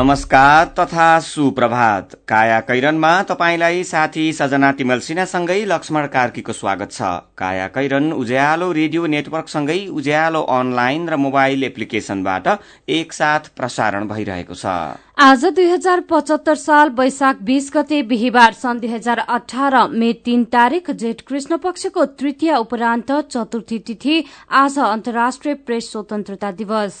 नमस्कार तथा सुप्रभात। काया कैरनमा तपाईँलाई साथी सजना तिमल सिन्हासँगै लक्ष्मण कार्कीको स्वागत छ। काया कैरन उज्यालो रेडियो नेटवर्कसँगै उज्यालो अनलाइन र मोबाइल एप्लिकेशनबाट एकसाथ प्रसारण भइरहेको छ। आज दुई हजार पचहत्तर साल वैशाख बीस गते बिहिबार सन् दुई हजार अठार मे तीन तारीक जेठ कृष्ण पक्षको तृतीय उपरान्त चतुर्थी तिथि आज अन्तर्राष्ट्रिय प्रेस स्वतन्त्रता दिवस।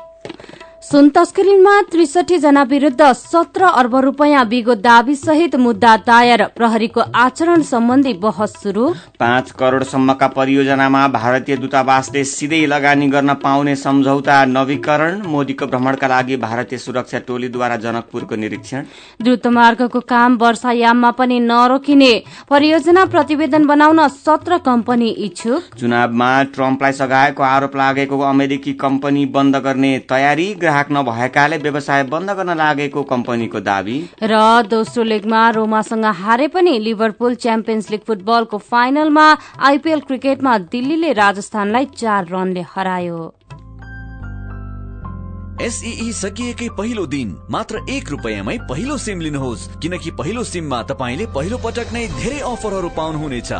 सुन तस्करीमा त्रिसठी जना विरूद्ध सत्र अर्ब रूपियाँ बिगो दावी सहित मुद्दा दायर। प्रहरीको आचरण सम्बन्धी बहस शुरू पाँच करोड़सम्मका परियोजनामा भारतीय दूतावासले सिधै लगानी गर्न पाउने सम्झौता नवीकरण मोदीको भ्रमणका लागि भारतीय सुरक्षा टोलीद्वारा जनकपुरको निरीक्षण। द्रुतमार्गको काम वर्षायाममा पनि नरोकिने। परियोजना प्रतिवेदन बनाउन सत्र कम्पनी इच्छुक। चुनावमा ट्रम्पलाई सघाएको आरोप लागेको अमेरिकी कम्पनी बन्द गर्ने तयारी ग्राहक नभएकाले व्यवसाय बन्द गर्न लागेको कम्पनीको दावी। र दोस्रो लेगमा रोमासँग हारे पनि लिभरपुल च्याम्पियन्स लिग फुटबलको फाइनलमा आइपीएल क्रिकेटमा दिल्लीले राजस्थानलाई चार रनले हरायो। एसई सकिएकै पहिलो दिन मात्र एक रुपियाँमै पहिलो सिम लिनुहोस् किनकि पहिलो सिममा तपाईँले पहिलो पटक नै धेरै अफरहरू पाउनुहुनेछ।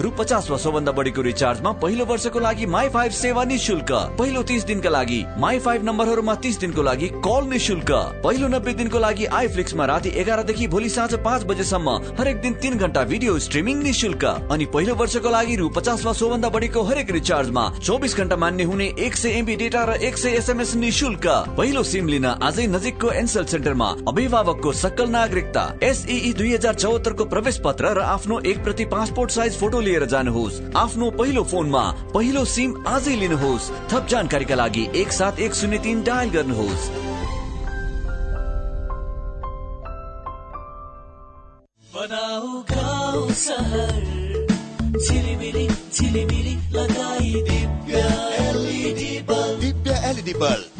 रु पचास वा बढीको रिचार्जमा पहिलो वर्षको लागि माई फाइभ सेवा निशुल्क पहिलो तिस दिनका लागि माई फाइभ नम्बरहरूमा तिस दिनको लागि कल निशुल्क पहिलो नब्बे दिनको लागि आइफ्लिक्समा राति एघारदेखि भोलि साँझ पाँच बजेसम्म हरेक दिन तिन घन्टा भिडियो स्ट्रिमिङ निशुल्क अनि पहिलो वर्षको लागि रु पचास वा बढीको हरेक रिचार्जमा चौबिस घन्टा मान्य हुने एक सय एमबी डेटा र एक सय एसएमएस निशुल्क पहिलो सिम लिन आजै नजिकको एनसेल सेन्टरमा अभिभावकको सकल नागरिकता एसई दुई हजार चौहत्तरको प्रवेश पत्र र आफ्नो एक प्रति पासपोर्ट साइज फोटो लिएर जानुहोस् आफ्नो पहिलो फोनमा पहिलो सिम आजै लिनुहोस् थप जानकारीका लागि एक सात एक शून्य तिन डायल गर्नुहोस् बनाऊ गाउँ झिलिमिली झिलिमिली लगाई Divya LED bulb. Divya LED bulb.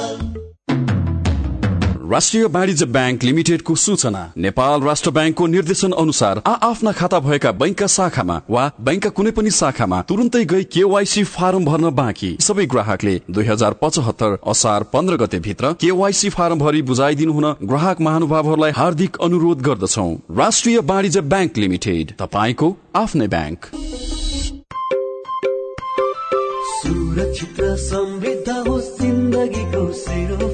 राष्ट्रिय वाणिज्य ब्याङ्क लिमिटेडको सूचना नेपाल राष्ट्र ब्याङ्कको निर्देशन अनुसार आ आफ्ना खाता भएका बैंकका शाखामा वा बैंकका कुनै पनि शाखामा तुरन्तै गई केवाईसी फारम भर्न बाँकी। सबै ग्राहकले दुई हजार पचहत्तर असार पन्ध्र गते भित्र केवाईसी फारम भरि बुझाइदिनु हुन ग्राहक महानुभावहरूलाई हार्दिक अनुरोध गर्दछौ। राष्ट्रिय वाणिज्य ब्याङ्क लिमिटेड तपाईँको आफ्नै ब्याङ्क। सुरक्षित समृद्ध होस् जिन्दगीको सेरोफेरो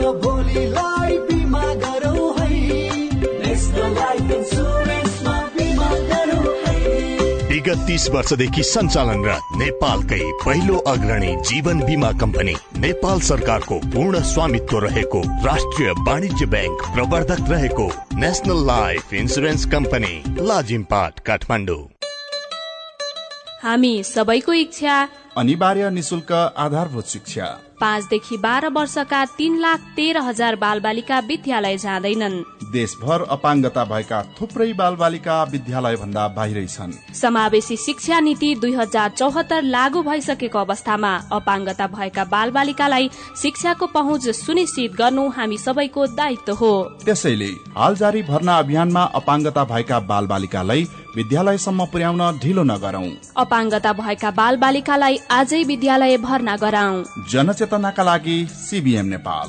भोलिलाई बिमा गरौ है। नेसनल लाइफ इन्सुरेन्समा बिमा गरौ है। विगत तीस वर्षदेखि सञ्चालनरत नेपालकै पहिलो अग्रणी जीवन बिमा कम्पनी नेपाल सरकारको पूर्ण स्वामित्व रहेको राष्ट्रिय वाणिज्य ब्याङ्क प्रवर्धक रहेको national life insurance company Lazimpat Kathmandu. हामी सबैको इच्छा अनिवार्य निशुल्क आधारभूत शिक्षा। पाँचदेखि बाह्र वर्षका तीन लाख तेह्र हजार बालबालिका विद्यालय जाँदैनन्। देशभर अपाङ्गता भएका थुप्रै बालबालिका विद्यालय भन्दा बाहिरै छन्। समावेशी शिक्षा नीति दुई हजार चौहत्तर लागू भइसकेको अवस्थामा अपाङ्गता भएका बालबालिकालाई शिक्षाको पहुँच सुनिश्चित गर्नु हामी सबैको दायित्व हो। त्यसैले हाल जारी भर्ना अभियानमा अपाङ्गता भएका बालबालिकालाई विद्यालयसम्म पुर्याउन ढिलो नगरौं। अपाङ्गता भएका बालबालिकालाई आजै विद्यालय भर्ना गराउँ जनचेतनाका लागि सिबिएम नेपाल।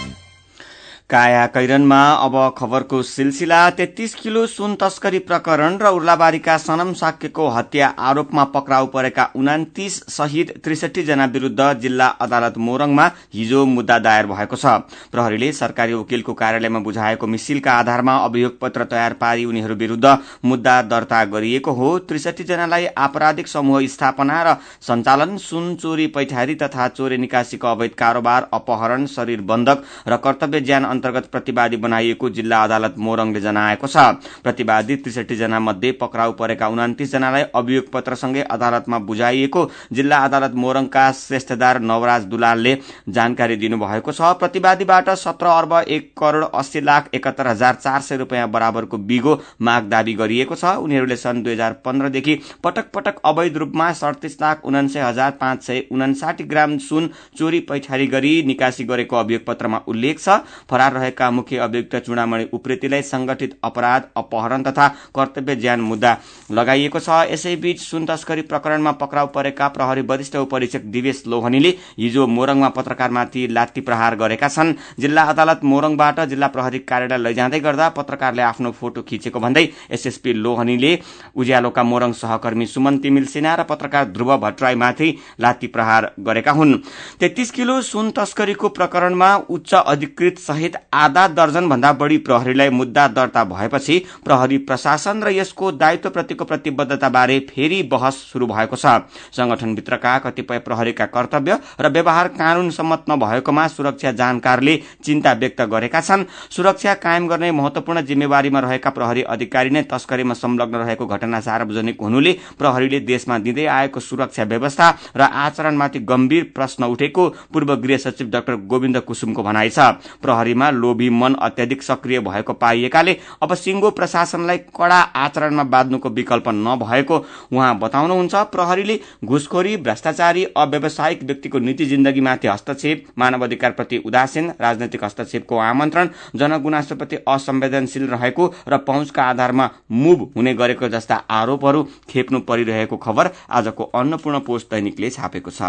काया कैरनमा अब खबरको सिलसिला तेत्तीस किलो सुन तस्करी प्रकरण र उर्लाबारीका सनम साक्यको हत्या आरोपमा पक्राउ परेका उनातिस सहित त्रिसठी जना विरूद्ध जिल्ला अदालत मोरङमा हिजो मुद्दा दायर भएको छ। प्रहरीले सरकारी वकिलको कार्यालयमा बुझाएको मिसिलका आधारमा अभियोग पत्र तयार पारी उनीहरू विरूद्ध मुद्दा दर्ता गरिएको हो। त्रिसठी जनालाई आपराधिक समूह स्थापना र सञ्चालन सुन चोरी पैठारी तथा चोरी निकासीको अवैध कारोबार अपहरण शरीर बन्धक र कर्तव्य ज्यान अन्तर्गत प्रतिवादी बनाइएको जिल्ला अदालत मोरङले जनाएको छ। प्रतिवादी त्रिसठी जना मध्ये पक्राउ परेका उनातिस जनालाई अभियोग पत्रसँगै अदालतमा बुझाइएको जिल्ला अदालत मोरङका श्रेष्ठदार नवराज दुलालले जानकारी दिनुभएको छ। प्रतिवादीबाट सत्र अर्ब एक करोड़ अस्सी लाख एकात्तर हजार चार सय रूपियाँ बराबरको बिगो माग दावी गरिएको छ। उनीहरूले सन् दुई हजार पन्ध्रदेखि पटक पटक अवैध रूपमा सडतिस लाख उनान्सय हजार पाँच सय उनासाठी ग्राम सुन चोरी पैठारी गरी निकासी गरेको अभियोग पत्रमा उल्लेख छ। फरार रहेका मुख्य अभियुक्त चुडामणि उप्रेतीलाई संगठित अपराध अपहरण तथा कर्तव्य ज्यान मुद्दा लगाइएको छ। यसैबीच सुन तस्करी प्रकरणमा पक्राउ परेका प्रहरी वरिष्ठ उपरीक्षक दिवेश लोहनीले हिजो मोरङमा पत्रकारमाथि लात्ती प्रहार गरेका छन्। जिल्ला अदालत मोरङबाट जिल्ला प्रहरी कार्यालय लैजाँदै गर्दा पत्रकारले आफ्नो फोटो खिचेको भन्दै एसएसपी लोहनीले उज्यालोका मोरङ सहकर्मी सुमन तिमिल सिन्हा र पत्रकार ध्रुव भट्टराईमाथि लात्ती प्रहार गरेका हुन्। तेत्तीस किलो सुन तस्करीको प्रकरणमा उच्च अधिकृत सहित आधा दर्जन भन्दा बढ़ी प्रहरीलाई मुद्दा दर्ता भएपछि प्रहरी प्रशासन र यसको दायित्वप्रतिको प्रतिबद्धता बारे फेरि बहस शुरू भएको छ। संगठनभित्रका कतिपय प्रहरीका कर्तव्य र व्यवहार कानून सम्मत नभएकोमा सुरक्षा जानकारले चिन्ता व्यक्त गरेका छन्। सुरक्षा कायम गर्ने महत्वपूर्ण जिम्मेवारीमा रहेका प्रहरी अधिकारी नै तस्करीमा संलग्न रहेको घटना सार्वजनिक हुनुले प्रहरीले देशमा दिँदै आएको सुरक्षा व्यवस्था र आचरणमाथि गम्भीर प्रश्न उठेको पूर्व गृह सचिव डाक्टर गोविन्द कुसुमको भनाइ छ। प्रहरीमा लोभी मन अत्याधिक सक्रिय भएको पाइएकाले अब सिंगो प्रशासनलाई कड़ा आचरणमा बाँध्नुको विकल्प नभएको उहाँ बताउनुहुन्छ। प्रहरीले घुसखोरी भ्रष्टाचारी अव्यवसायिक व्यक्तिको नीति जिन्दगीमाथि हस्तक्षेप मानवाधिकारप्रति उदासीन राजनैतिक हस्तक्षेपको आमन्त्रण जनगुनासोप्रति असंवेदनशील रहेको र पहुँचका आधारमा मुभ हुने गरेको जस्ता आरोपहरू खेप्नु परिरहेको खबर आजको अन्नपूर्ण पोस्ट दैनिकले छापेको छ।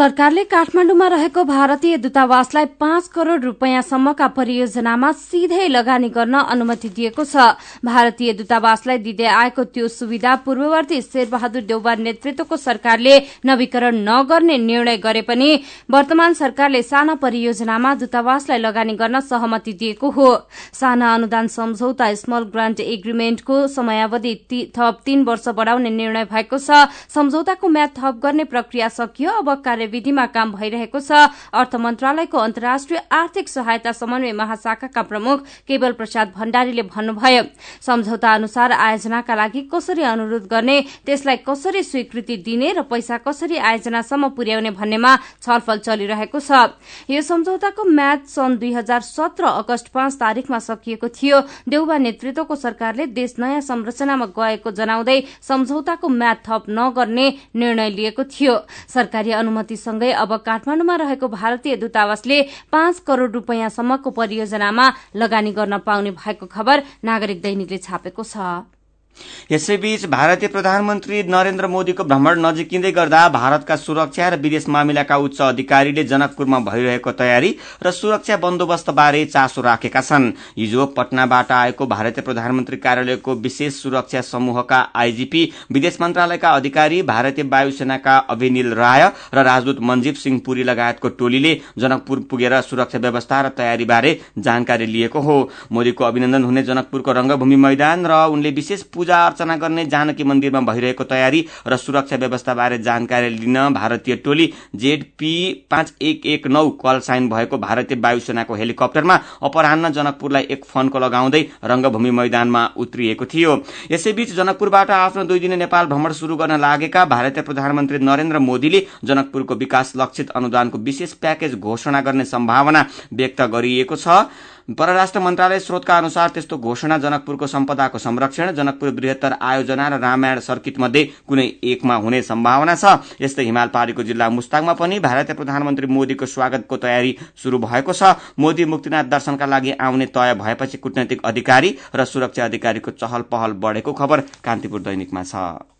सरकारले काठमाडौँमा रहेको भारतीय दूतावासलाई पाँच करोड़ रूपियाँसम्मका परियोजनामा सिधै लगानी गर्न अनुमति दिएको छ। भारतीय दूतावासलाई दिँदै आएको त्यो सुविधा पूर्ववर्ती शेरबहादुर देउबा नेतृत्वको सरकारले नवीकरण नगर्ने निर्णय गरे पनि वर्तमान सरकारले साना परियोजनामा दूतावासलाई लगानी गर्न सहमति दिएको हो। साना अनुदान सम्झौता स्मल ग्रान्ट एग्रीमेन्टको समयावधि थप तीन वर्ष बढ़ाउने निर्णय भएको छ। सम्झौताको म्याद थप गर्ने प्रक्रिया सकियो अब कार्यविधिमा काम भइरहेको छ। अर्थ मन्त्रालयको अन्तर्राष्ट्रिय आर्थिक सहायता समन्वय महाशाखाका प्रमुख केवल प्रसाद भण्डारीले भन्नुभयो सम्झौता अनुसार आयोजनाका लागि कसरी अनुरोध गर्ने त्यसलाई कसरी स्वीकृति दिने र पैसा कसरी आयोजनासम्म पुर्याउने भन्नेमा छलफल चलिरहेको छ। यो सम्झौताको म्याच सन् दुई हजार सत्र अगस्त पाँच तारीकमा सकिएको थियो। देउबा नेतृत्वको सरकारले देश नयाँ संरचनामा गएको जनाउँदै सम्झौताको म्याद थप नगर्ने निर्णय लिएको थियो। सरकारी अनुमतिसँगै अब काठमाडौँमा रहेको भारतीय दूतावासले पाँच करोड़ रूपियाँसम्मको परियोजनामा लगानी गर्न पाउने भएको खबर नागरिक दैनिकले छापेको छ। यसैबीच भारतीय प्रधानमन्त्री नरेन्द्र मोदीको भ्रमण नजिकिँदै गर्दा भारतका सुरक्षा र विदेश मामिलाका उच्च अधिकारीले जनकपुरमा भइरहेको तयारी र सुरक्षा बन्दोबस्त बारे चासो राखेका छन्। हिजो पटनाबाट आएको भारतीय प्रधानमन्त्री कार्यालयको विशेष सुरक्षा समूहका आईजीपी विदेश मन्त्रालयका अधिकारी भारतीय वायुसेनाका अभिनिल राय र राजदूत मनजीव सिंह पुरी लगायतको टोलीले जनकपुर पुगेर सुरक्षा व्यवस्था र तयारी बारे जानकारी लिएको हो। मोदीको अभिनन्दन हुने जनकपुरको रंगभूमि मैदान र उनले विशेष पूजा अर्चना गर्ने जानकी मन्दिरमा भइरहेको तयारी र सुरक्षा व्यवस्था बारे जानकारी लिन भारतीय टोली जेडपी पाँच एक एक नौ कल साइन भएको भारतीय वायुसेनाको हेलिकप्टरमा अपरान्न जनकपुरलाई एक फन्को लगाउँदै रंगभूमि मैदानमा उत्रिएको थियो। यसैबीच जनकपुरबाट आफ्नो दुई दिने नेपाल भ्रमण शुरू गर्न लागेका भारतीय प्रधानमन्त्री नरेन्द्र मोदीले जनकपुरको विकास लक्षित अनुदानको विशेष प्याकेज घोषणा गर्ने सम्भावना व्यक्त गरिएको छ। परराष्ट्र मन्त्रालय स्रोतका अनुसार त्यस्तो घोषणा जनकपुरको सम्पदाको संरक्षण जनकपुर बृहत्तर आयोजना र रामायण सर्किट मध्ये कुनै एकमा हुने सम्भावना छ। यस्तै हिमाल पारीको जिल्ला मुस्ताङमा पनि भारतीय प्रधानमन्त्री मोदीको स्वागतको तयारी शुरू भएको छ। मोदी मुक्तिनाथ दर्शनका लागि आउने तय भएपछि कूटनैतिक अधिकारी र सुरक्षा अधिकारीको चहल पहल बढ़ेको खबर कान्तिपुर दैनिकमा छ।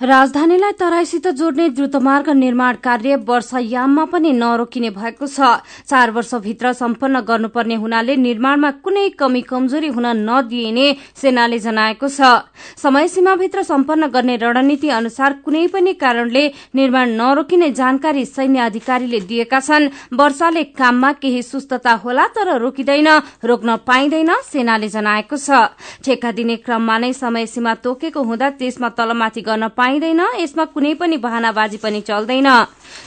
राजधानीलाई तराईसित जोड्ने द्रुतमार्ग निर्माण कार्य वर्षायाममा पनि नरोकिने भएको छ। चार वर्षभित्र सम्पन्न गर्नुपर्ने हुनाले निर्माणमा कुनै कमी कमजोरी हुन नदिइने सेनाले जनाएको छ। समय सीमाभित्र सम्पन्न गर्ने रणनीति अनुसार कुनै पनि कारणले निर्माण नरोकिने जानकारी सैन्य अधिकारीले दिएका छन्। वर्षाले काममा केही सुस्तता होला तर रोकिँदैन रोक्न पाइँदैन सेनाले जनाएको छ। ठेक्का दिने क्रममा नै समय सीमा तोकेको हुँदा त्यसमा तलमाथि गर्न पाइँदैन यसमा कुनै पनि बहानाबाजी पनि चल्दैन।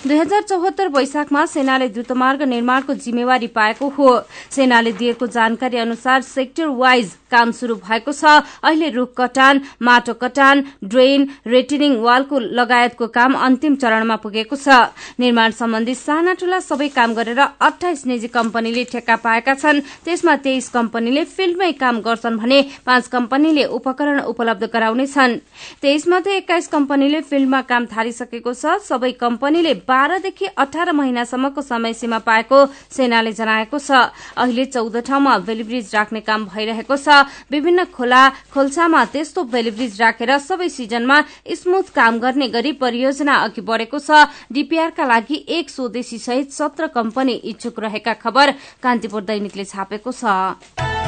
दुई हजार चौहत्तर वैशाखमा सेनाले द्रुतमार्ग निर्माणको जिम्मेवारी पाएको हो। सेनाले दिएको जानकारी अनुसार सेक्टर वाइज काम शुरू भएको छ। अहिले रूख कटान माटो कटान ड्रेन रेटिनिङ वालको लगायतको काम अन्तिम चरणमा पुगेको छ। निर्माण सम्बन्धी साना ठूला सबै काम गरेर अठाइस निजी कम्पनीले ठेक्का पाएका छन्। त्यसमा तेइस कम्पनीले फिल्डमै काम गर्छन् भने पाँच कम्पनीले उपकरण उपलब्ध गराउनेछन्। तेइस मध्ये एक्काइस कम्पनीले फिल्डमा काम थालिसकेको छ। सबै कम्पनीले बाह्रदेखि अठार महिनासम्मको समय सीमा पाएको सेनाले जनाएको छ। अहिले चौध ठाउँमा बेलिब्रिज राख्ने काम भइरहेको छ। विभिन्न खोला खोल्सामा त्यस्तो बेलिब्रिज राखेर सबै सिजनमा स्मूथ काम गर्ने गरी परियोजना अघि बढ़ेको छ। डीपीआरका लागि एक स्वदेशी सहित सत्र कम्पनी इच्छुक रहेका खबर कान्तिपुर दैनिकले छापेको छ।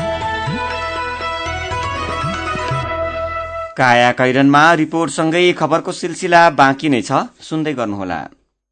काया कैरनमा रिपोर्टसँगै खबरको सिलसिला बाँकी नै छ। सुन्दै गर्नुहोला।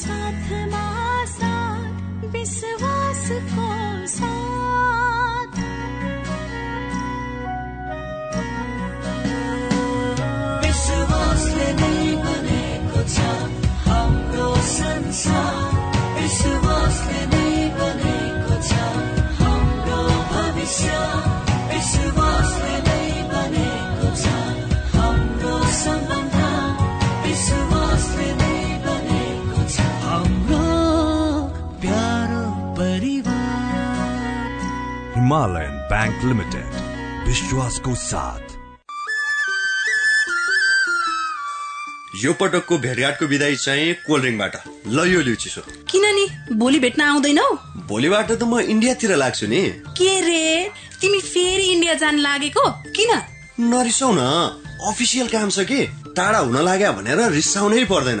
साथमा साथ विश्वासको साथ। विश्वासले नै बनेको छ हाम्रो संसार। हिमालयन बैंक लिमिटेड विश्वासको साथ यो पटकको भेटघाटको विदाई चाहिँ कोल्ड ड्रिङ्कबाट। ल यो लिउ चिसो किन नि भोलि भेट्न आउँदैनौ? भोलिबाट त म इन्डियातिर लाग्छु नि। के रे? तिमी फेरि इन्डिया जान लागेको? किन? नरिसाउ न अफिसियल काम छ कि? टाढा हुन लाग्यो भनेर रिसाउनै पर्दैन।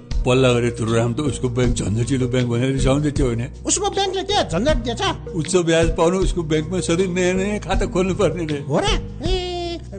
पल्ला गरे तुरुराम त उसको ब्याङ्क झन्झटिलो ब्याङ्क भनेर रिसाउँदै थियो होइन। उसको ब्याङ्कले के झन्झट दिएछ? उच्च ब्याज पाउनु उसको ब्याङ्कमा सधैँ नयाँ नयाँ खाता खोल्नु पर्ने रे। हो र? ए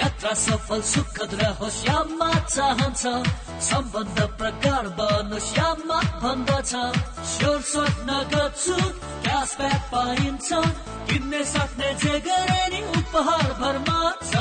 यात्रा सफल सुखद रहोस् यामा चाहन्छ। सम्बन्ध प्रगाढ बनोस् यामा भन्दछ। स्योर सर्ट नगद छुट क्यासब्याक पाइन्छ। किन्ने सक्ने जे गरे नि उपहार भरमा छ।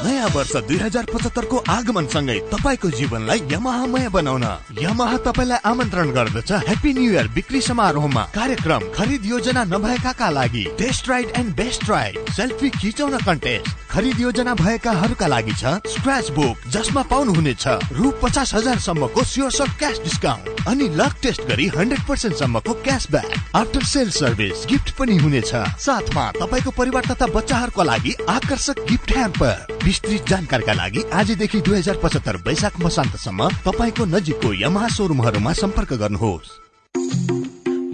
नयाँ वर्ष दुई हजार पचहत्तरको आगमनसँगै तपाईँको जीवनलाई यमाहामय बनाउन। यमाहा तपाईँलाई आमन्त्रण गर्दछ ह्याप्पी न्यू इयर बिक्री समारोहमा। कार्यक्रम खरिद योजना नभएकाका लागि। Test ride and best ride selfie खिचाउन कन्टेस्ट खरिद योजना भएकाहरूका लागि छ स्क्रच बुक जसमा पाउनुहुनेछ रु पचास हजार सम्मको स्योर सट क्यास डिस्काउन्ट अनि लक टेस्ट गरी हन्ड्रेड पर्सेन्ट सम्मको cashback after sale service gift पनि हुनेछ। साथमा तपाईँको परिवार तथा बच्चाहरूको लागि आकर्षक गिफ्ट ह्याम्पर विस्तृत जानकारीका लागि आजदेखि दुई हजार पचहत्तर वैशाख मसान्तसम्म तपाईँको नजिकको यमहा सोरुमहरूमा सम्पर्क गर्नुहोस्।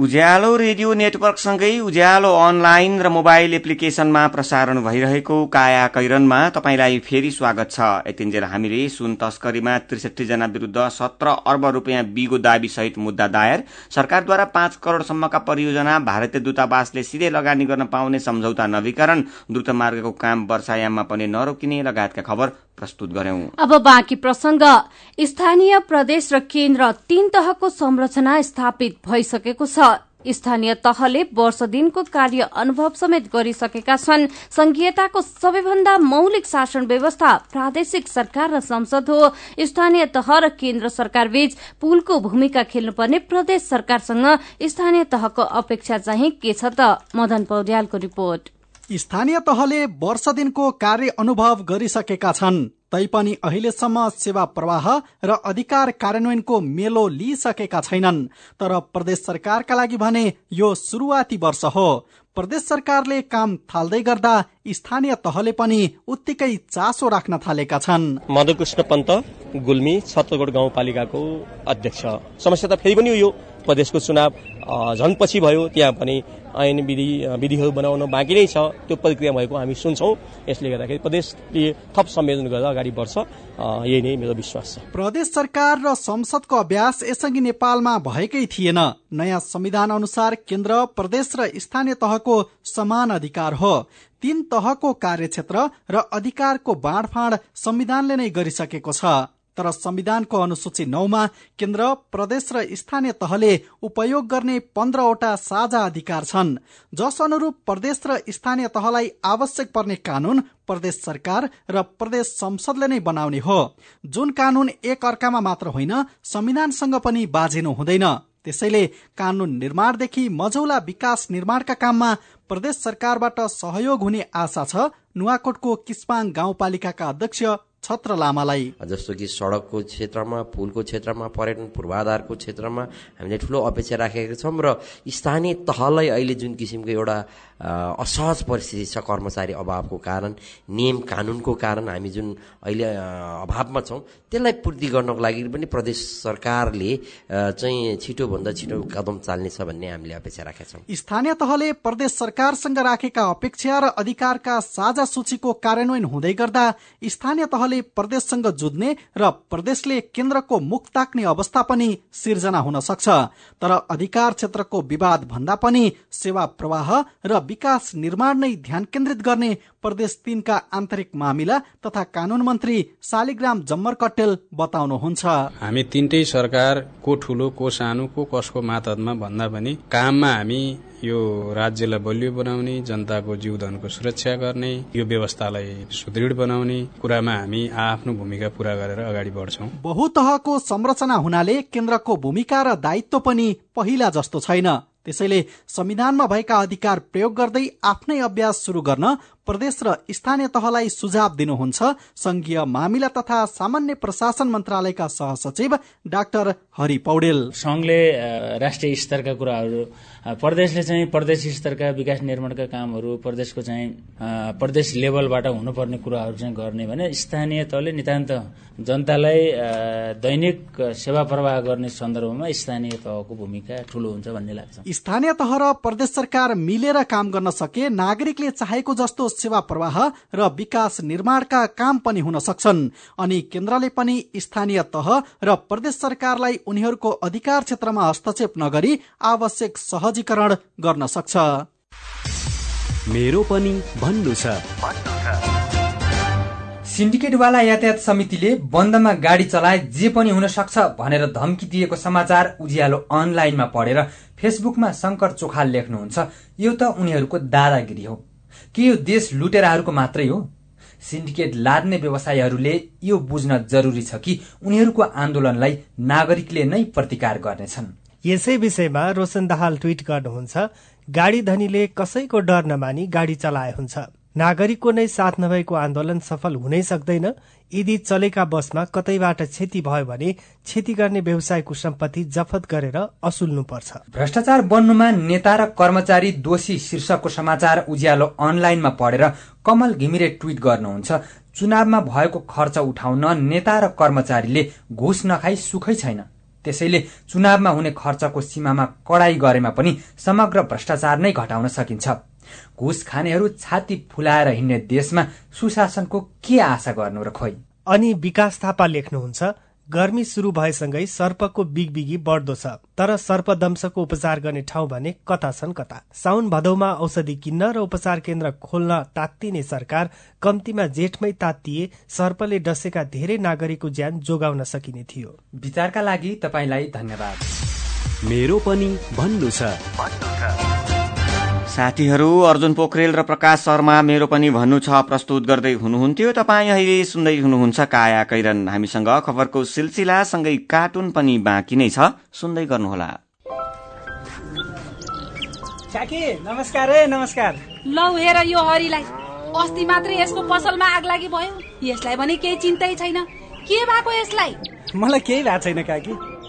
उज्यालो रेडियो नेटवर्कसँगै उज्यालो अनलाइन र मोबाइल एप्लिकेशनमा प्रसारण भइरहेको काया कैरनमा तपाईँलाई फेरि स्वागत छ। यतिन्जेल हामीले सुन तस्करीमा त्रिसठी जना विरूद्ध सत्र अर्ब रूपियाँ बिगो दावी सहित मुद्दा दायर। सरकारद्वारा पाँच करोड़सम्मका परियोजना भारतीय दूतावासले सिधै लगानी गर्न पाउने सम्झौता नवीकरण। द्रुत मार्गको काम वर्षायाममा पनि नरोकिने लगायतका खबर प्रस्तुत गर्यौं अब बाँकी प्रसंग। स्थानीय प्रदेश र केन्द्र तीन तहको संरचना स्थापित भइसकेको छ। स्थानीय तहले वर्ष दिनको कार्य अनुभव समेत गरिसकेका छन्। संघीयताको सबैभन्दा मौलिक शासन व्यवस्था प्रादेशिक सरकार र संसद हो। स्थानीय तह र केन्द्र सरकार बीच पुलको भूमिका खेल्नुपर्ने प्रदेश सरकारसँग स्थानीय तहको अपेक्षा चाहिँ के छ त? मदन पौड्यालको रिपोर्ट। स्थानीय तहले वर्ष दिनको कार्य अनुभव गरिसकेका छन्। तैपनि अहिलेसम्म सेवा प्रवाह र अधिकार कार्यान्वयनको मेलो लिइसकेका छैनन्। तर प्रदेश सरकारका लागि भने यो सुरुवाती वर्ष हो। प्रदेश सरकारले काम थाल्दै गर्दा स्थानीय तहले पनि उत्तिकै चासो राख्न थालेका छन्। मधुकृष्ण पन्त गुल्मी छत्तरगढ गाउँपालिकाको अध्यक्ष। समस्या त फेरि पनि यो प्रदेशको चुनाव झन् पछि भयो त्यहाँ पनि ऐन विधि विधिहरू बनाउन बाँकी नै छ। त्यो प्रक्रिया भएको हामी सुन्छौँ। यसले गर्दाखेरि प्रदेशले थप संयोजन गरेर अगाडि बढ्छ। यही नै मेरो विश्वास छ। प्रदेश सरकार र संसदको अभ्यास यसअघि नेपालमा भएकै थिएन। नयाँ संविधान अनुसार केन्द्र प्रदेश र स्थानीय तहको समान अधिकार हो। तीन तहको कार्यक्षेत्र र अधिकारको बाँडफाँड संविधानले नै गरिसकेको छ। तर संविधानको अनुसूची नौमा केन्द्र प्रदेश र स्थानीय तहले उपयोग गर्ने पन्ध्रवटा साझा अधिकार छन् जस अनुरूप प्रदेश र स्थानीय तहलाई आवश्यक पर्ने कानून प्रदेश सरकार र प्रदेश संसदले नै बनाउने हो। जुन कानून एक अर्कामा मात्र होइन संविधानसँग पनि बाजिनु हुँदैन। त्यसैले कानून निर्माणदेखि मझौला विकास निर्माणका काममा प्रदेश सरकारबाट सहयोग हुने आशा छ नुवाकोटको किस्पाङ गाउँपालिकाका अध्यक्ष छत्र लामालाई। जस्तो कि सडकको क्षेत्रमा पुलको क्षेत्रमा पर्यटन पूर्वाधारको क्षेत्रमा हामीले ठुलो अपेक्षा राखेका छौँ र स्थानीय तहलाई अहिले जुन किसिमको एउटा असहज परिस्थिति छ कर्मचारी अभावको कारण नियम कानुनको कारण हामी जुन अहिले अभावमा छौँ त्यसलाई पूर्ति गर्नको लागि पनि प्रदेश सरकारले चाहिँ छिटोभन्दा छिटो कदम चाल्नेछ भन्ने हामीले अपेक्षा राखेका छौँ। स्थानीय तहले प्रदेश सरकारसँग राखेका अपेक्षा र अधिकारका साझा सूचीको कार्यान्वयन हुँदै गर्दा स्थानीय तहले प्रदेशसँग जुझ्ने र प्रदेशले केन्द्रको मुख ताक्ने अवस्था पनि सिर्जना हुन सक्छ। तर अधिकार क्षेत्रको विवाद भन्दा पनि सेवा प्रवाह र विकास निर्माण नै ध्यान केन्द्रित गर्ने प्रदेश तीनका आन्तरिक मामिला तथा कानून मन्त्री शालिग्राम जम्मर कटेल बताउनुहुन्छ। हामी तिनटै सरकार को ठुलो को सानो को कसको मातहतमा भन्दा पनि काममा हामी यो राज्यलाई बलियो बनाउने जनताको जीवधनको सुरक्षा गर्ने यो व्यवस्थालाई सुदृढ बनाउने कुरामा हामी आफ्नो भूमिका पूरा गरेर अगाडि बढ्छौं। बहुतहको संरचना हुनाले केन्द्रको भूमिका र दायित्व पनि पहिला जस्तो छैन। त्यसैले संविधानमा भएका अधिकार प्रयोग गर्दै आफ्नै अभ्यास सुरु गर्न प्रदेश र स्थानीय तहलाई सुझाव दिनुहुन्छ। संघीय मामिला तथा सामान्य प्रशासन मन्त्रालयका सहसचिव डाक्टर हरि पौडेल। संघले राष्ट्रिय स्तरका कुराहरू प्रदेशले चाहिँ प्रदेश स्तरका विकास निर्माणका कामहरू प्रदेशको चाहिँ प्रदेश लेभलबाट हुनुपर्ने कुराहरू चाहिँ गर्ने भने स्थानीय तहले नितान्त जनतालाई दैनिक सेवा प्रवाह गर्ने सन्दर्भमा स्थानीय तहको भूमिका ठूलो हुन्छ भन्ने लाग्छ। स्थानीय तह र प्रदेश सरकार मिलेर काम गर्न सके नागरिकले चाहेको जस्तो सेवा प्रवाह र विकास निर्माणका काम पनि हुन सक्छन्। अनि केन्द्रले पनि स्थानीय तह र प्रदेश सरकारलाई उनीहरूको अधिकार क्षेत्रमा हस्तक्षेप नगरी आवश्यक सहजीकरण गर्न सक्छ। मेरो पनि भन्नु छ। सिन्डिकेटवाला यातायात समितिले बन्दमा गाडी चलाए जे पनि हुन सक्छ भनेर धम्की दिएको समाचार उज्यालो अनलाइनमा पढेर फेसबुकमा शङ्कर चोखाल लेख्नुहुन्छ यो त उनीहरूको दादागिरी हो। के यो देश लुटेराहरूको मात्रै हो? सिन्डिकेट लाद्ने व्यवसायीहरूले यो बुझ्न जरुरी छ कि उनीहरूको आन्दोलनलाई नागरिकले नै प्रतिकार गर्नेछन्? यसै विषयमा रोशन दाहाल ट्वीट गर्नुहुन्छ गाडी धनीले कसैको डर नमानी गाडी चलाए हुन्छ। नागरिकको नै साथ नभएको आन्दोलन सफल हुनै सक्दैन यदि चलेका बसमा कतैबाट क्षति भयो भने क्षति गर्ने व्यवसायको सम्पत्ति जफत गरेर असुल्नुपर्छ। भ्रष्टाचार बन्नुमा नेता र कर्मचारी दोषी शीर्षकको समाचार उज्यालो अनलाइनमा पढेर कमल घिमिरे ट्वीट गर्नुहुन्छ। चुनावमा भएको खर्च उठाउन नेता र कर्मचारीले घुस नखाई सुखै छैन। त्यसैले चुनावमा हुने खर्चको सीमामा कडाई गरेमा पनि समग्र भ्रष्टाचार नै घटाउन सकिन्छ। घुस खानेहरू छाती फुलाएर हिँड्ने देशमा सुशासनको के आशा गर्नु र खोइ? अनि विकास थापा लेख्नुहुन्छ गर्मी सुरु भएसँगै सर्पको बिगबिगी बढ्दो छ तर सर्पदंशको उपचार गर्ने ठाउँ भने कता छन् कता? साउन भदौमा औषधि किन्न र उपचार केन्द्र खोल्न तात्तिने सरकार कम्तीमा जेठमै तात्तिए सर्पले डसेका धेरै नागरिकको ज्यान जोगाउन सकिने थियो। विचारका लागि तपाईँलाई धन्यवाद। मेरो पनि भन्नु छ। साथीहरू अर्जुन पोखरेल र प्रकाश शर्मा मेरो पनि भन्नु छ प्रस्तुत गर्दै हुनुहुन्थ्यो। तपाईँ अहिले सुन्दै हुनुहुन्छ काया कैरन। हामीसँग खबरको सिलसिला सँगै कार्टुन पनि बाँकी नै छ। सुन्दै गर्नुहोला। काकी नमस्कार है नमस्कार। लौ हेर यो हरिलाई। अस्ति मात्रै यसको पसलमा आग लागि भयो। यसलाई भने केही चिन्तै छैन। के भएको यसलाई? मलाई केही भएको छैन काकी।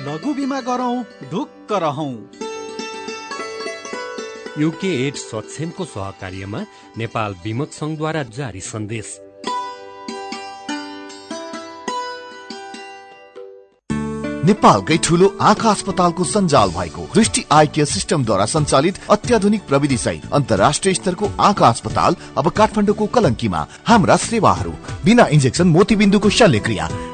लघु बिमा गरौँ ढुक्क रहौं। युके एड सक्षमको सहकार्यमा नेपाल विमक संघद्वारा जारी सन्देश। नेपालकै ठूलो आँखा अस्पतालको सञ्जाल भएको दृष्टि आई केयर सिस्टमद्वारा सञ्चालित अत्याधुनिक प्रविधि सहित अन्तर्राष्ट्रिय स्तरको आँखा अस्पताल अब काठमाडौँको कलङ्कीमा हाम्रा सेवाहरू बिना इन्जेक्सन मोतीबिन्दुको शल्यक्रिया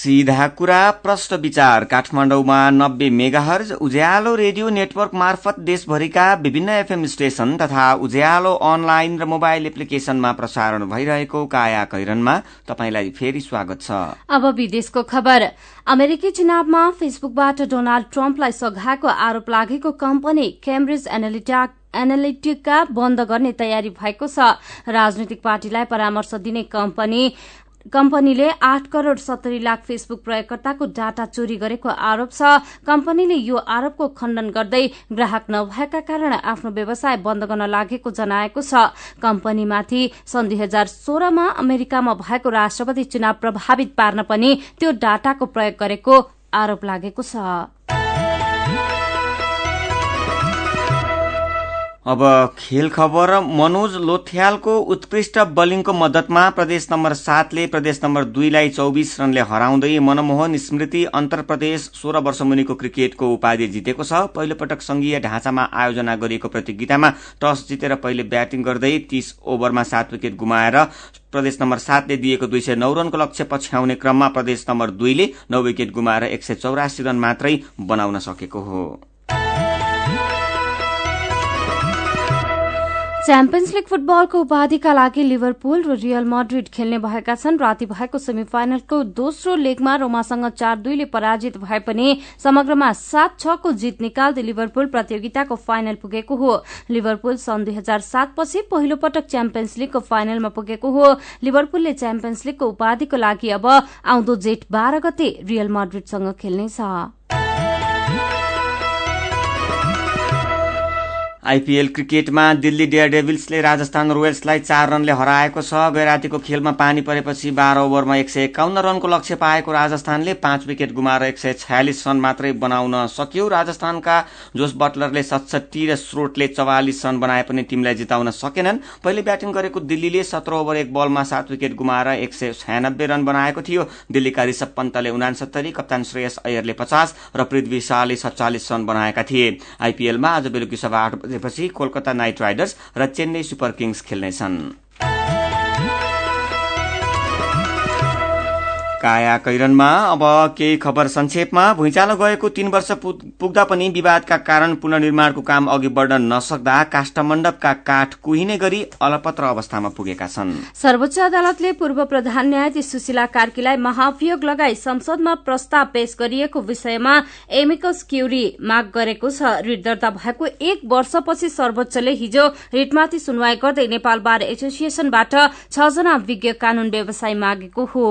सीधा कुरा प्रश्न विचार। काठमाडौँमा नब्बे मेगाहर्ज उज्यालो रेडियो नेटवर्क मार्फत देशभरिका विभिन्न एफएम स्टेशन तथा उज्यालो अनलाइन र मोबाइल एप्लिकेशनमा प्रसारण भइरहेको काया कैरनमा तपाईंलाई फेरि स्वागत छ। अब विदेशको खबर। अमेरिकी चुनावमा फेसबुकबाट डोनाल्ड ट्रम्पलाई सघाएको आरोप लागेको कम्पनी केम्ब्रिज एनालिटा एनालिटिका बन्द गर्ने तयारी भएको छ। राजनैतिक पार्टीलाई परामर्श दिने कम्पनी कम्पनीले आठ करोड़ सत्तरी लाख फेसबुक प्रयोगकर्ताको डाटा चोरी गरेको आरोप छ। कम्पनीले यो आरोपको खण्डन गर्दै ग्राहक नभएका कारण आफ्नो व्यवसाय बन्द गर्न लागेको जनाएको छ। कम्पनीमाथि सन् दुई हजार सोह्रमा अमेरिकामा भएको राष्ट्रपति चुनाव प्रभावित पार्न पनि त्यो डाटाको प्रयोग गरेको आरोप लागेको छ। अब खेल खबर मनोज लोथ्यालको उत्कृष्ट बलिङको मद्दतमा प्रदेश नम्बर सातले प्रदेश नम्बर दुईलाई चौबिस रनले हराउँदै मनमोहन स्मृति अन्तर प्रदेश सोह्र वर्ष मुनिको क्रिकेटको उपाधि जितेको छ। पहिलो पटक संघीय ढाँचामा आयोजना गरिएको प्रतियोगितामा टस जितेर पहिले ब्याटिङ गर्दै तीस ओभरमा सात विकेट गुमाएर प्रदेश नम्बर सातले दिएको दुई सय नौ रनको लक्ष्य पछ्याउने क्रममा प्रदेश नम्बर दुईले नौ विकेट गुमाएर एक सय चौरासी रन मात्रै बनाउन सकेको हो। च्याम्पियन्स लीग फुटबलको उपाधिका लागि लिभरपुल र रियल मड्रिड खेल्ने भएका छन्। राति भएको सेमी फाइनलको दोस्रो लेगमा रोमासँग चार दुईले पराजित भए पनि समग्रमा सात छको जित निकाल्दै लिभरपुल प्रतियोगिताको फाइनल पुगेको हो। लिभरपुल सन् दुई हजार सात पछि पहिलो पटक च्याम्पियन्स लीगको फाइनलमा पुगेको हो। लिभरपुलले च्याम्पियन्स लीगको उपाधिको लागि अब आउँदो जेठ बाह्र गते रियल मड्रिडसँग खेल्नेछ। आइपीएल क्रिकेटमा दिल्ली डेयर डेभिल्सले राजस्थान रोयल्सलाई चार रनले हराएको छ। गैरातीको खेलमा पानी परेपछि बाह्र ओभरमा एक सय एकाउन्न रनको लक्ष्य पाएको राजस्थानले पाँच विकेट गुमाएर एक सय छयालिस रन मात्रै बनाउन सक्यो। राजस्थानका जोस बटलरले सतसठी र स्रोटले चौवालिस रन बनाए पनि टिमलाई जिताउन सकेनन्। पहिले ब्याटिङ गरेको दिल्लीले सत्र ओभर एक बलमा सात विकेट गुमाएर एक सय छयानब्बे रन बनाएको थियो। दिल्लीका ऋषभ पन्तले उनासत्तरी कप्तान श्रेयस अयरले पचास र पृथ्वी शाहले सत्तालिस रन बनाएका थिए। आइपीएलमा आज बेलुकी सभा आठ बजेपछि कोलकाता नाइट राइडर्स र चेन्नई सुपर किङ्स खेल्नेछन्। काया कैरनमा अब केही खबर संक्षेपमा भुइँचालो गएको तीन वर्ष पुग्दा पनि विवादका कारण पुनर्निर्माणको काम अघि बढ़न नसक्दा काष्ठमण्डपका काठ कुहिने गरी अलपत्र अवस्थामा पुगेका छन्। सर्वोच्च अदालतले पूर्व प्रधान न्यायाधीश सुशीला कार्कीलाई महाभियोग लगाई संसदमा प्रस्ताव पेश गरिएको विषयमा एमिकस क्युरी माग गरेको छ। रिट दर्ता भएको एक वर्षपछि सर्वोच्चले हिजो रिटमाथि सुनवाई गर्दै नेपाल बार एसोसिएसनबाट छजना विज्ञ कानून व्यवसाय मागेको हो।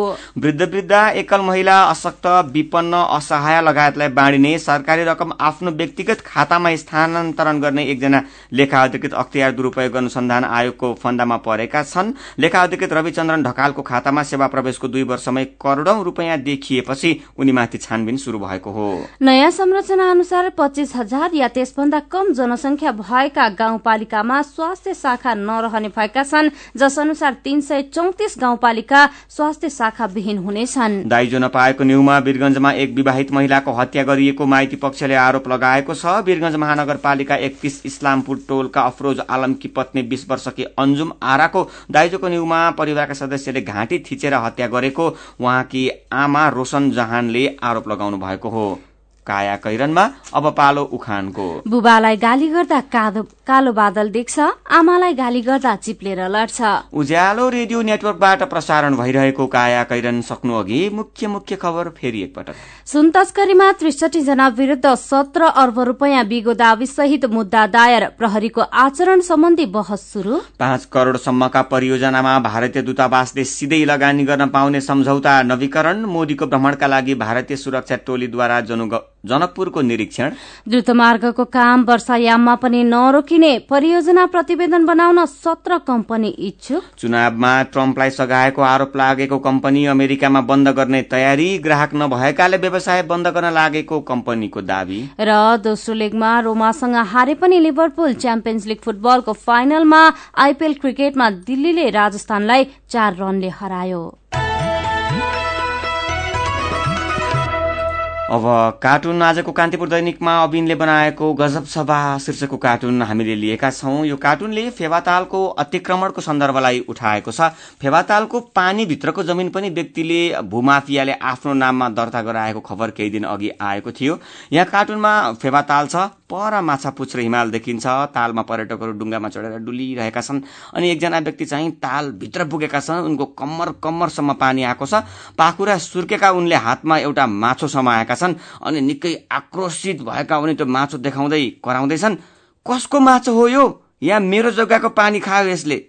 वृद्ध एकल महिला अशक्त विपन्न असहाय लगायतलाई बाँडिने सरकारी रकम आफ्नो व्यक्तिगत खातामा स्थानान्तरण गर्ने एकजना लेखा अधिकृत अख्तियार दुरूपयोग अनुसन्धान आयोगको फन्दामा परेका छन्। लेखा अधिकृत रविचन्द्रन ढकालको खातामा सेवा प्रवेशको दुई वर्षमै करोड़ौं रूपियाँ देखिएपछि उनीमाथि छानबिन शुरू भएको हो। नयाँ संरचना अनुसार पच्चीस हजार या त्यसभन्दा कम जनसंख्या भएका गाउँपालिकामा स्वास्थ्य शाखा नरहने भएका छन् जस अनुसार तीन सय चौतिस गाउँपालिका स्वास्थ्य शाखा विहीन हुनेछन् दाइजो नपाएको न्यूमा वीरगंजमा एक विवाहित महिलाको हत्या गरिएको माइती पक्षले आरोप लगाएको छ। वीरगंज महानगरपालिका एकतीस इस्लामपुर टोलका अफरोज आलमकी पत्नी बीस वर्षकी अन्जुम आराको दाइजोको न्यूमा परिवारका सदस्यले घाँटी थिचेर हत्या गरेको उहाँकी आमा रोशन जहानले आरोप लगाउनु भएको हो। काया कैरनमा अब पालो उखानको। बुबालाई गाली गर्दा कालो बादल देख्छ आमालाई गाली गर्दा चिप्लेर लड्छ। उज्यालो रेडियो नेटवर्कबाट प्रसारण भइरहेको काया कैरन सक्नु अघि मुख्य मुख्य खबर फेरि एकपटक। सुन तस्करीमा त्रिसठी जना विरूद्ध सत्र अर्ब रूपियाँ बिगो दावी सहित मुद्दा दायर। प्रहरीको आचरण सम्बन्धी बहस शुरू पाँच करोड़सम्मका परियोजनामा भारतीय दूतावासले सिधै लगानी गर्न पाउने सम्झौता नवीकरण मोदीको भ्रमणका लागि भारतीय सुरक्षा टोलीद्वारा जनकपुरको निरीक्षण। द्रुतमार्गको काम वर्षायाममा पनि नरोकिने परियोजना प्रतिवेदन बनाउन सत्र कम्पनी इच्छुक। चुनावमा ट्रम्पलाई सघाएको आरोप लागेको कम्पनी अमेरिकामा बन्द गर्ने तयारी ग्राहक नभएकाले व्यवसाय बन्द गर्न लागेको कम्पनीको दावी। र दोस्रो लेगमा रोमासँग हारे पनि लिभरपुल च्याम्पियन्स लिग फुटबलको फाइनलमा आइपीएल क्रिकेटमा दिल्लीले राजस्थानलाई चार रनले हरायो। अब कार्टुन आजको कान्तिपुर दैनिकमा अबिनले बनाएको गजब सभा शीर्षकको कार्टुन हामीले लिएका छौं। यो कार्टुनले फेवातालको अतिक्रमणको सन्दर्भलाई उठाएको छ। फेवातालको पानीभित्रको जमिन पनि व्यक्तिले भूमाफियाले आफ्नो नाममा दर्ता गराएको खबर केही दिन अघि आएको थियो। यहाँ कार्टुनमा फेवाताल छ पर माछा पुच्छ्रे हिमाल देखिन्छ तालमा पर्यटकहरू डुङ्गामा चढेर डुलिरहेका छन् अनि एकजना व्यक्ति चाहिँ तालभित्र पुगेका छन् उनको कम्मर कम्मरसम्म पानी आएको छ। पाखुरा सुर्केका उनले हातमा एउटा माछो समाएका छन् अनि निकै आक्रोशित भएका उनी त्यो माछो देखाउँदै कराउँदैछन् कसको माछो हो यो? यहाँ मेरो जग्गाको पानी खायो यसले।